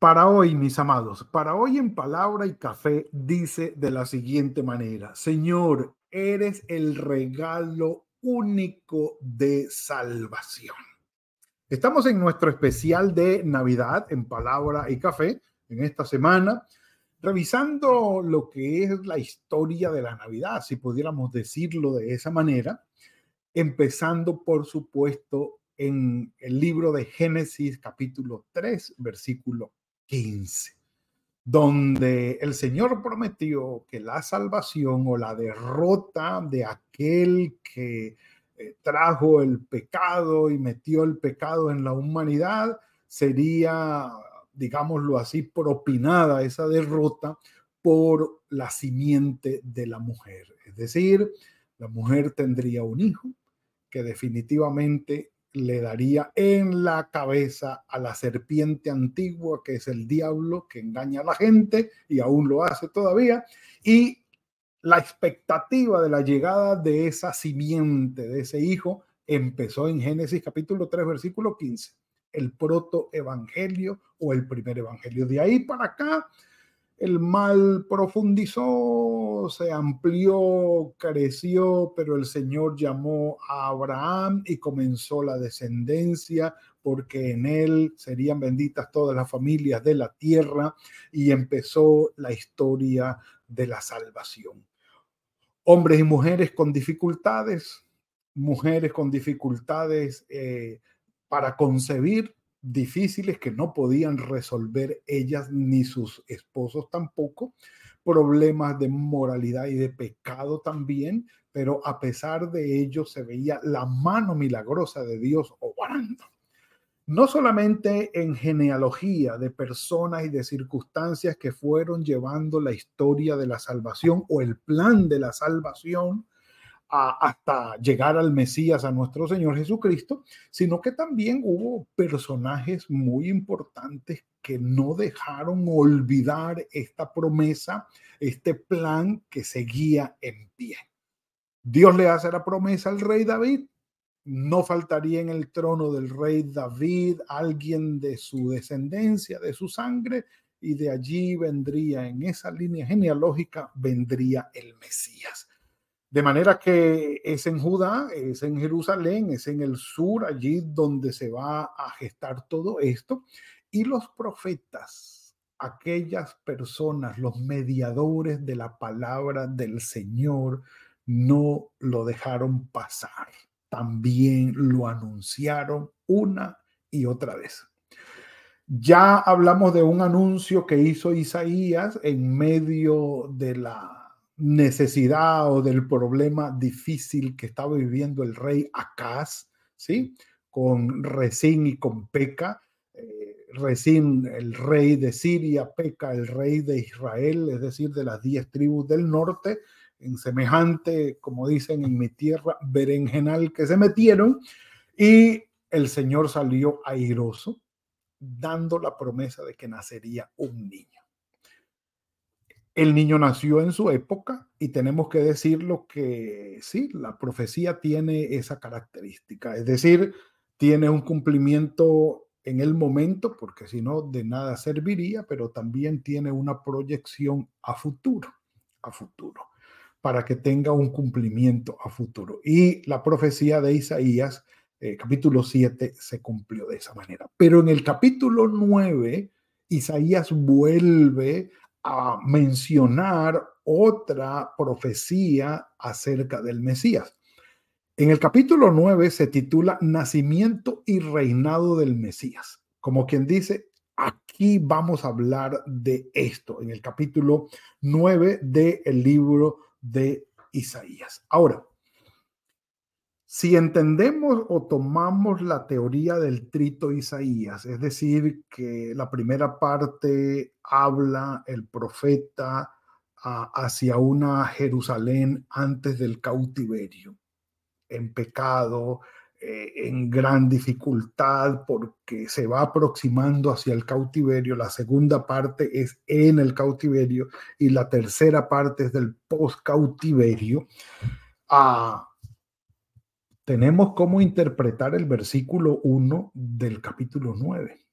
Para hoy, mis amados, para hoy en Palabra y Café dice de la siguiente manera, Señor, eres el regalo único de salvación. Estamos en nuestro especial de Navidad en Palabra y Café en esta semana, revisando lo que es la historia de la Navidad, si pudiéramos decirlo de esa manera, empezando por supuesto en el libro de Génesis capítulo 3, versículo 15, donde el Señor prometió que la salvación o la derrota de aquel que eh, trajo el pecado y metió el pecado en la humanidad sería, digámoslo así, propinada esa derrota por la simiente de la mujer. Es decir, la mujer tendría un hijo que definitivamente le daría en la cabeza a la serpiente antigua, que es el diablo que engaña a la gente y aún lo hace todavía, y la expectativa de la llegada de esa simiente, de ese hijo, empezó en Génesis capítulo 3, versículo 15, el protoevangelio o el primer evangelio. De ahí para acá, el mal profundizó, se amplió, creció, pero el Señor llamó a Abraham y comenzó la descendencia, porque en él serían benditas todas las familias de la tierra y empezó la historia de la salvación. Hombres y mujeres con dificultades, mujeres con dificultades eh, para concebir, difíciles que no podían resolver ellas ni sus esposos tampoco, problemas de moralidad y de pecado también, pero a pesar de ello se veía la mano milagrosa de Dios obrando. No solamente en genealogía de personas y de circunstancias que fueron llevando la historia de la salvación o el plan de la salvación, hasta llegar al Mesías, a nuestro Señor Jesucristo, sino que también hubo personajes muy importantes que no dejaron olvidar esta promesa, este plan que seguía en pie. Dios le hace la promesa al rey David. No faltaría en el trono del rey David alguien de su descendencia, de su sangre, y de allí vendría, en esa línea genealógica, vendría el Mesías. De manera que es en Judá, es en Jerusalén, es en el sur, allí donde se va a gestar todo esto. Y los profetas, aquellas personas, los mediadores de la palabra del Señor, no lo dejaron pasar. También lo anunciaron una y otra vez. Ya hablamos de un anuncio que hizo Isaías en medio de la necesidad o del problema difícil que estaba viviendo el rey Acaz, ¿sí? Con Resín y con Peca. Eh, Resín, el rey de Siria, Peca, el rey de Israel, es decir, de las diez tribus del norte, en semejante, como dicen en mi tierra, berenjenal que se metieron, y el Señor salió airoso, dando la promesa de que nacería un niño. El niño nació en su época y tenemos que decirlo que sí, la profecía tiene esa característica, es decir, tiene un cumplimiento en el momento, porque si no, de nada serviría, pero también tiene una proyección a futuro, a futuro, para que tenga un cumplimiento a futuro. Y la profecía de Isaías, eh, capítulo 7, se cumplió de esa manera. Pero en el capítulo 9, Isaías vuelve a mencionar otra profecía acerca del Mesías. En el capítulo 9 se titula Nacimiento y reinado del Mesías. Como quien dice, aquí vamos a hablar de esto, en el capítulo 9 del libro de Isaías. Ahora, Si entendemos o tomamos la teoría del trito Isaías, es decir, que la primera parte habla el profeta hacia una Jerusalén antes del cautiverio, en pecado, eh, en gran dificultad, porque se va aproximando hacia el cautiverio. La segunda parte es en el cautiverio y la tercera parte es del post-cautiverio. Ah, tenemos cómo interpretar el versículo 1 del capítulo 9.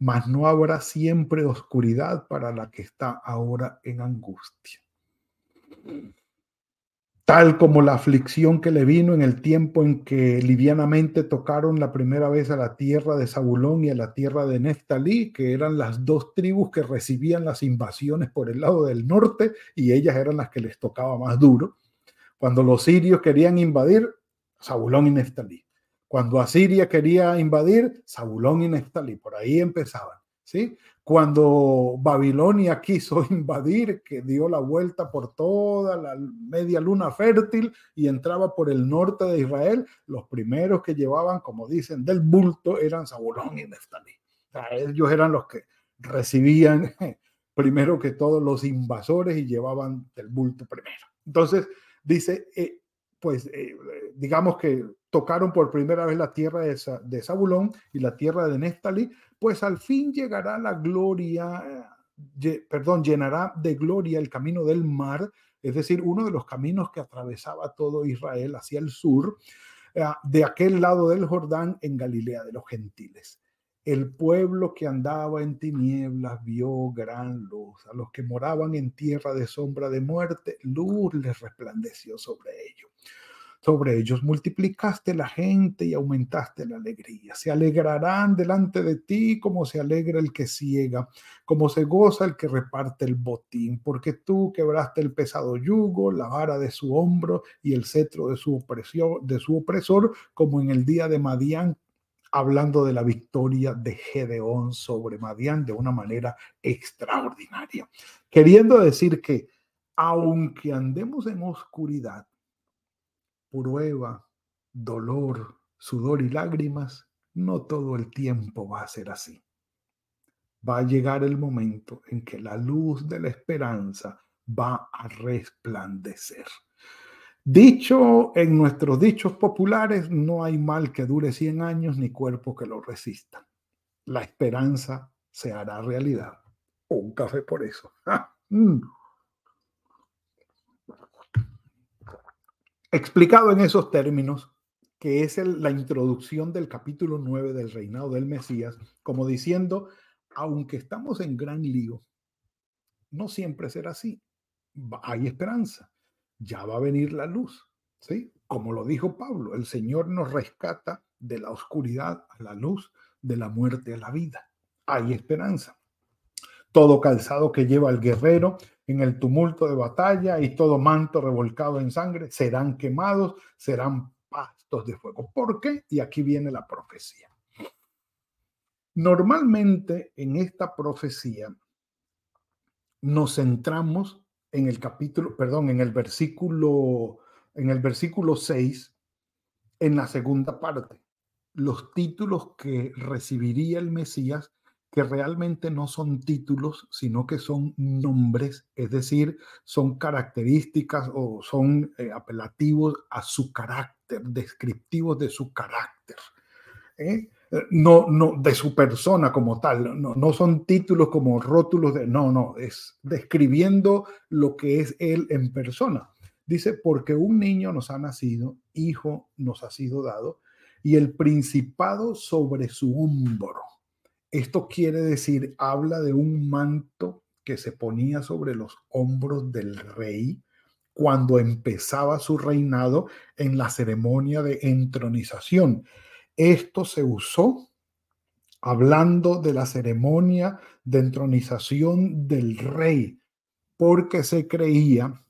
Mas no habrá siempre oscuridad para la que está ahora en angustia. Tal como la aflicción que le vino en el tiempo en que livianamente tocaron la primera vez a la tierra de Zabulón y a la tierra de Neftalí, que eran las dos tribus que recibían las invasiones por el lado del norte y ellas eran las que les tocaba más duro. Cuando los sirios querían invadir, Zabulón y Neftalí. Cuando Asiria quería invadir, Zabulón y Neftalí, por ahí empezaban, ¿sí? Cuando Babilonia quiso invadir, que dio la vuelta por toda la media luna fértil y entraba por el norte de Israel, los primeros que llevaban, como dicen, del bulto eran Zabulón y Neftalí. ellos eran los que recibían primero que todos los invasores y llevaban del bulto primero. Entonces, dice, eh, pues eh, digamos que tocaron por primera vez la tierra de, de Zabulón y la tierra de Néftali, pues al fin llegará la gloria, perdón, llenará de gloria el camino del mar, es decir, uno de los caminos que atravesaba todo Israel hacia el sur, eh, de aquel lado del Jordán en Galilea de los gentiles. El pueblo que andaba en tinieblas vio gran luz. A los que moraban en tierra de sombra de muerte, luz les resplandeció sobre ellos sobre ellos. Multiplicaste la gente y aumentaste la alegría. Se alegrarán delante de ti como se alegra el que ciega, como se goza el que reparte el botín, porque tú quebraste el pesado yugo, la vara de su hombro y el cetro de su, opresión, de su opresor, como en el día de Madián hablando de la victoria de Gedeón sobre Madián de una manera extraordinaria. Queriendo decir que aunque andemos en oscuridad, prueba, dolor, sudor y lágrimas, no todo el tiempo va a ser así. Va a llegar el momento en que la luz de la esperanza va a resplandecer. Dicho en nuestros dichos populares, no hay mal que dure 100 años ni cuerpo que lo resista. La esperanza se hará realidad. Un café por eso. Mm. Explicado en esos términos, que es la introducción del capítulo 9 del reinado del Mesías, como diciendo, aunque estamos en gran lío, no siempre será así. Hay esperanza. Ya va a venir la luz, ¿sí? Como lo dijo Pablo, el Señor nos rescata de la oscuridad a la luz, de la muerte a la vida. Hay esperanza. Todo calzado que lleva el guerrero en el tumulto de batalla y todo manto revolcado en sangre serán quemados, serán pastos de fuego. ¿Por qué? Y aquí viene la profecía. Normalmente en esta profecía nos centramos en el capítulo, perdón, en el versículo en el versículo 6 en la segunda parte. Los títulos que recibiría el Mesías que realmente no son títulos, sino que son nombres, es decir, son características o son eh, apelativos a su carácter, descriptivos de su carácter. ¿eh? No, no, de su persona como tal, no, no son títulos como rótulos de, no, no, es describiendo lo que es él en persona. Dice, porque un niño nos ha nacido, hijo nos ha sido dado, y el principado sobre su hombro esto quiere decir, habla de un manto que se ponía sobre los hombros del rey cuando empezaba su reinado en la ceremonia de entronización. Esto se usó hablando de la ceremonia de entronización del rey, porque se creía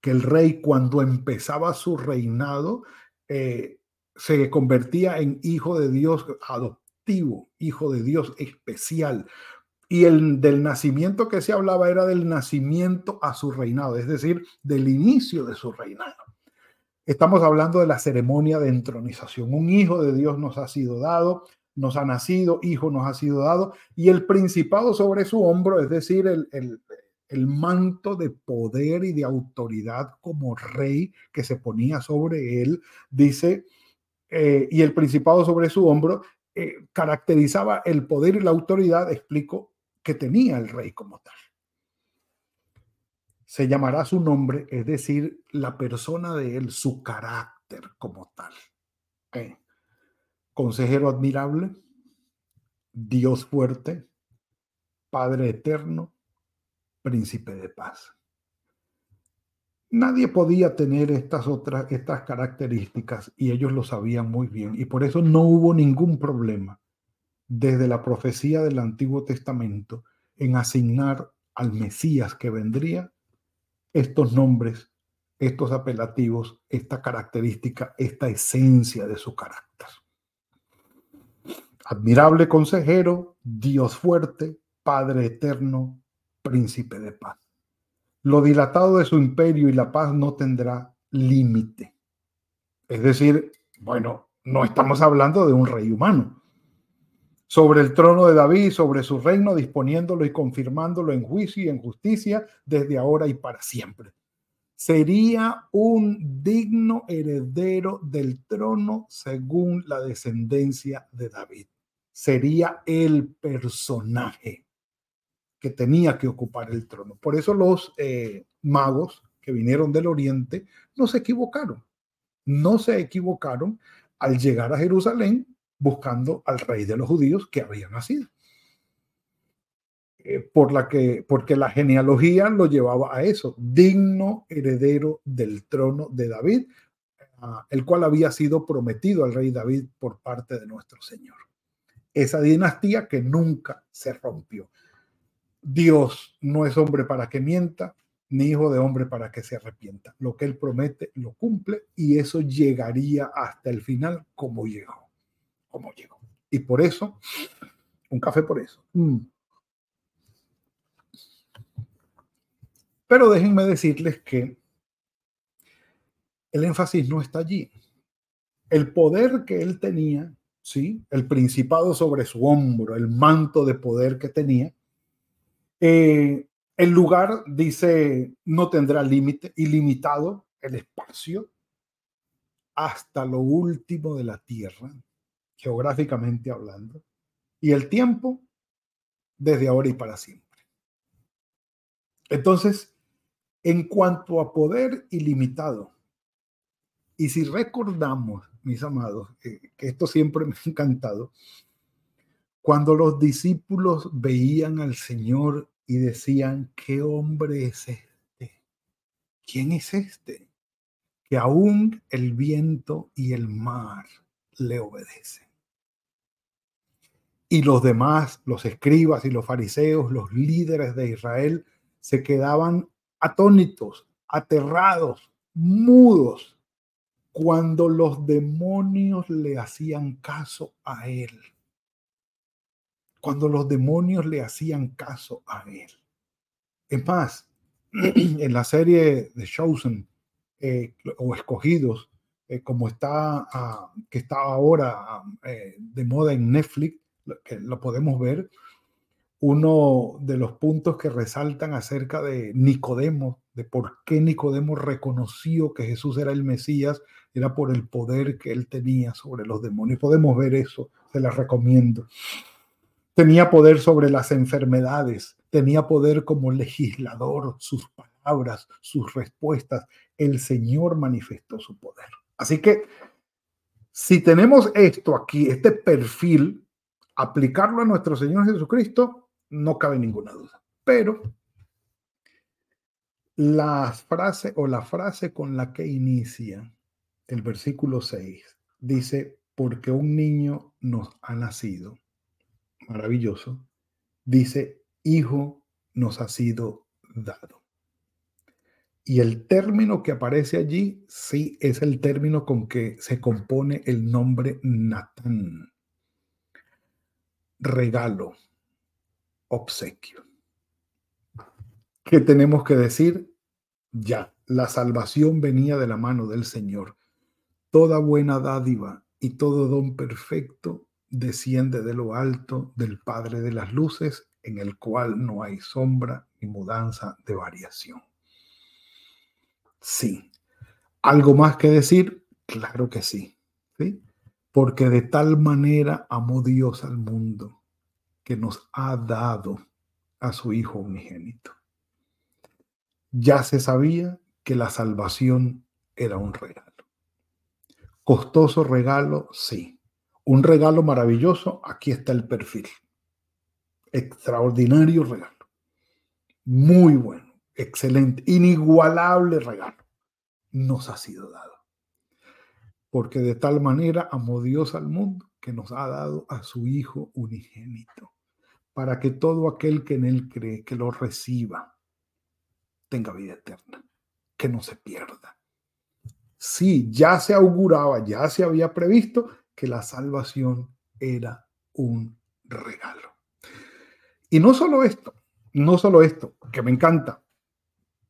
que el rey cuando empezaba su reinado eh, se convertía en hijo de Dios adoptado hijo de Dios especial. Y el del nacimiento que se hablaba era del nacimiento a su reinado, es decir, del inicio de su reinado. Estamos hablando de la ceremonia de entronización. Un hijo de Dios nos ha sido dado, nos ha nacido, hijo nos ha sido dado, y el principado sobre su hombro, es decir, el, el, manto de poder y de autoridad como rey que se ponía sobre él, dice, eh, y el principado sobre su hombro, eh, caracterizaba el poder y la autoridad, explico, que tenía el rey como tal se llamará su nombre, es decir, la persona de él, su carácter como tal. Consejero admirable, Dios fuerte, Padre eterno, príncipe de paz. Nadie podía tener estas otras estas características y ellos lo sabían muy bien y por eso no hubo ningún problema desde la profecía del Antiguo Testamento en asignar al Mesías que vendría estos nombres, estos apelativos, esta característica, esta esencia de su carácter. Admirable consejero, Dios fuerte, Padre eterno, príncipe de paz. Lo dilatado de su imperio y la paz no tendrá límite. Es decir, bueno, no estamos hablando de un rey humano. Sobre el trono de David, sobre su reino, disponiéndolo y confirmándolo en juicio y en justicia desde ahora y para siempre sería un digno heredero del trono según la descendencia de David. Sería el personaje que tenía que ocupar el trono. Por eso los eh, magos que vinieron del oriente no se equivocaron. No se equivocaron al llegar a Jerusalén buscando al rey de los judíos que había nacido. Eh, por la que, porque la genealogía lo llevaba a eso, digno heredero del trono de David, el cual había sido prometido al rey David por parte de nuestro Señor. Esa dinastía que nunca se rompió. Dios no es hombre para que mienta, ni hijo de hombre para que se arrepienta. Lo que él promete lo cumple y eso llegaría hasta el final como llegó, Y por eso, un café por eso. Mm. Pero déjenme decirles que el énfasis no está allí. El poder que él tenía, ¿sí? el principado sobre su hombro, el manto de poder que tenía, eh, el lugar, dice, no tendrá límite, ilimitado el espacio hasta lo último de la tierra, geográficamente hablando, y el tiempo desde ahora y para siempre. Entonces, en cuanto a poder ilimitado, y si recordamos, mis amados, que esto siempre me ha encantado, cuando los discípulos veían al Señor y decían, ¿qué hombre es este? ¿Quién es este? Que aún el viento y el mar le obedecen. Y los demás, los escribas y los fariseos, los líderes de Israel, se quedaban atónitos, aterrados, mudos, cuando los demonios le hacían caso a él. Cuando los demonios le hacían caso a él. Es más, en la serie de Chosen eh, o Escogidos, eh, como está, ah, que está ahora ah, eh, de moda en Netflix, que lo podemos ver, uno de los puntos que resaltan acerca de Nicodemo, de por qué Nicodemo reconoció que Jesús era el Mesías, era por el poder que él tenía sobre los demonios. Podemos ver eso, se las recomiendo. Tenía poder sobre las enfermedades, tenía poder como legislador, sus palabras, sus respuestas. El Señor manifestó su poder. Así que si tenemos esto aquí, este perfil, aplicarlo a nuestro Señor Jesucristo, no cabe ninguna duda. Pero la frase o la frase con la que inicia el versículo 6 dice, porque un niño nos ha nacido. Maravilloso. Dice, hijo nos ha sido dado. Y el término que aparece allí, sí, es el término con que se compone el nombre Natán. Regalo, obsequio. ¿Qué tenemos que decir? Ya, la salvación venía de la mano del Señor. Toda buena dádiva y todo don perfecto desciende de lo alto del Padre de las Luces, en el cual no hay sombra ni mudanza de variación. Sí. ¿Algo más que decir? Claro que sí. ¿sí? Porque de tal manera amó Dios al mundo que nos ha dado a su Hijo unigénito. Ya se sabía que la salvación era un regalo. Costoso regalo, sí. Un regalo maravilloso, aquí está el perfil. Extraordinario regalo. Muy bueno, excelente, inigualable regalo. Nos ha sido dado. Porque de tal manera amó Dios al mundo que nos ha dado a su Hijo unigénito, para que todo aquel que en Él cree, que lo reciba, tenga vida eterna, que no se pierda. Sí, ya se auguraba, ya se había previsto que la salvación era un regalo. Y no solo esto, no solo esto, que me encanta.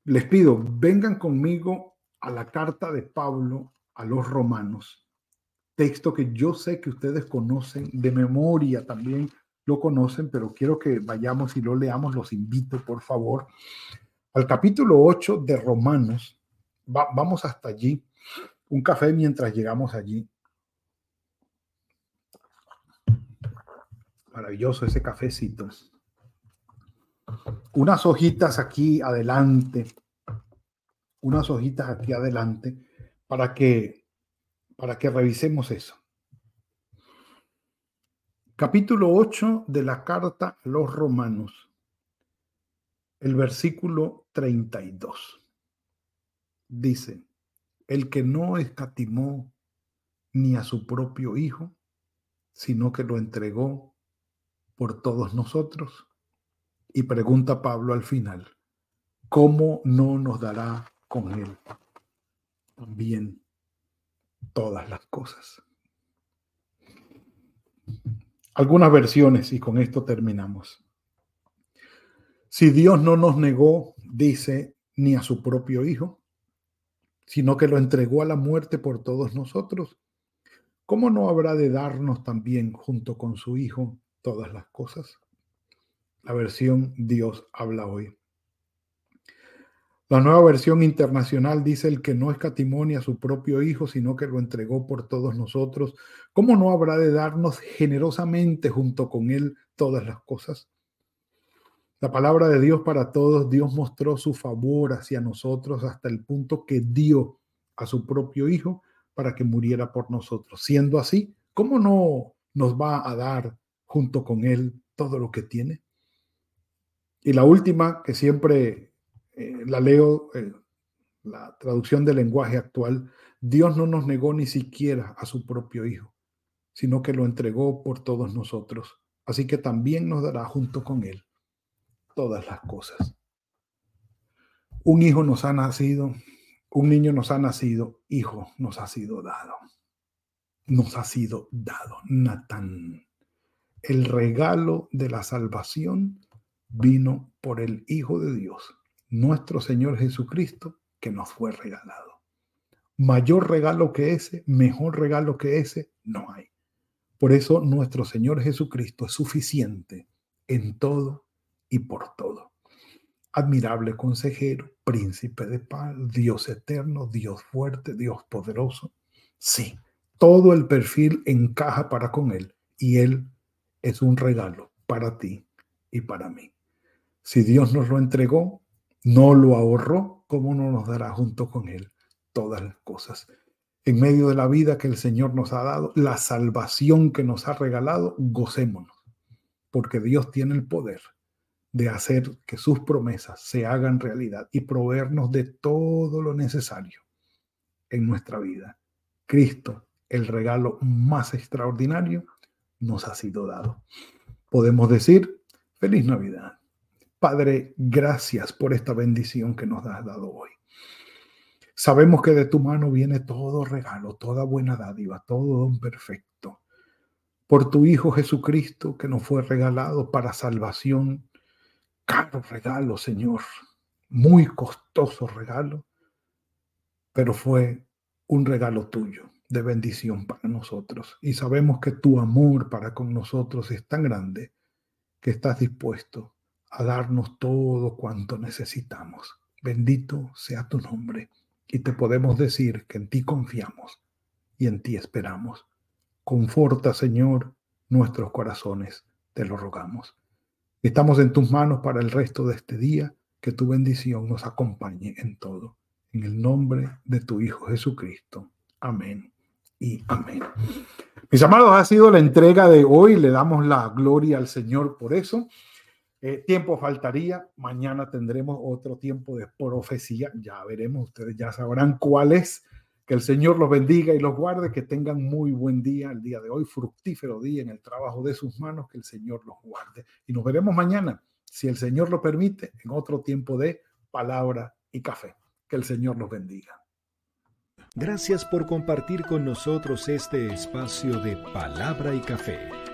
Les pido, vengan conmigo a la carta de Pablo a los romanos, texto que yo sé que ustedes conocen de memoria también lo conocen, pero quiero que vayamos y lo leamos, los invito por favor al capítulo 8 de Romanos. vamos hasta allí. Un café mientras llegamos allí. Maravilloso ese cafecito. Unas hojitas aquí adelante. Unas hojitas aquí adelante para que para que revisemos eso. Capítulo 8 de la carta a los romanos el versículo 32. Dice, el que no escatimó ni a su propio Hijo, sino que lo entregó por todos nosotros. Y pregunta Pablo al final, ¿cómo no nos dará con él también todas las cosas? Algunas versiones, y con esto terminamos. Si Dios no nos negó, dice, ni a su propio Hijo, sino que lo entregó a la muerte por todos nosotros, ¿cómo no habrá de darnos también junto con su Hijo todas las cosas? La versión Dios habla hoy. La nueva versión internacional dice el que no escatimó ni a su propio Hijo, sino que lo entregó por todos nosotros. ¿Cómo no habrá de darnos generosamente junto con Él todas las cosas? La palabra de Dios para todos, Dios mostró su favor hacia nosotros hasta el punto que dio a su propio Hijo para que muriera por nosotros. Siendo así, ¿cómo no nos va a dar junto con Él todo lo que tiene? Y la última, que siempre eh, la leo, eh, la traducción del lenguaje actual, Dios no nos negó ni siquiera a su propio Hijo, sino que lo entregó por todos nosotros. Así que también nos dará junto con Él todas las cosas. Un hijo nos ha nacido, un niño nos ha nacido, hijo nos ha sido dado. Nos ha sido dado. Natán. El regalo de la salvación vino por el Hijo de Dios, nuestro Señor Jesucristo, que nos fue regalado. Mayor regalo que ese, mejor regalo que ese, no hay. Por eso nuestro Señor Jesucristo es suficiente en todo y por todo. Admirable consejero, príncipe de paz, Dios eterno, Dios fuerte, Dios poderoso. Sí, todo el perfil encaja para con Él y Él es un regalo para ti y para mí. Si Dios nos lo entregó, no lo ahorró, ¿cómo no nos dará junto con Él todas las cosas? En medio de la vida que el Señor nos ha dado, la salvación que nos ha regalado, gocémonos, porque Dios tiene el poder de hacer que sus promesas se hagan realidad y proveernos de todo lo necesario en nuestra vida. Cristo, el regalo más extraordinario, nos ha sido dado. Podemos decir, feliz Navidad. Padre, gracias por esta bendición que nos has dado hoy. Sabemos que de tu mano viene todo regalo, toda buena dádiva, todo don perfecto. Por tu Hijo Jesucristo que nos fue regalado para salvación caro regalo, Señor, muy costoso regalo, pero fue un regalo tuyo, de bendición para nosotros. Y sabemos que tu amor para con nosotros es tan grande que estás dispuesto a darnos todo cuanto necesitamos. Bendito sea tu nombre. Y te podemos decir que en ti confiamos y en ti esperamos. Conforta, Señor, nuestros corazones, te lo rogamos. Estamos en tus manos para el resto de este día, que tu bendición nos acompañe en todo. En el nombre de tu Hijo Jesucristo. Amén y amén. Mis amados, ha sido la entrega de hoy. Le damos la gloria al Señor por eso. Eh, tiempo faltaría. Mañana tendremos otro tiempo de profecía. Ya veremos, ustedes ya sabrán cuál es. Que el Señor los bendiga y los guarde. Que tengan muy buen día el día de hoy. Fructífero día en el trabajo de sus manos. Que el Señor los guarde. Y nos veremos mañana, si el Señor lo permite, en otro tiempo de palabra y café. Que el Señor los bendiga. Gracias por compartir con nosotros este espacio de palabra y café.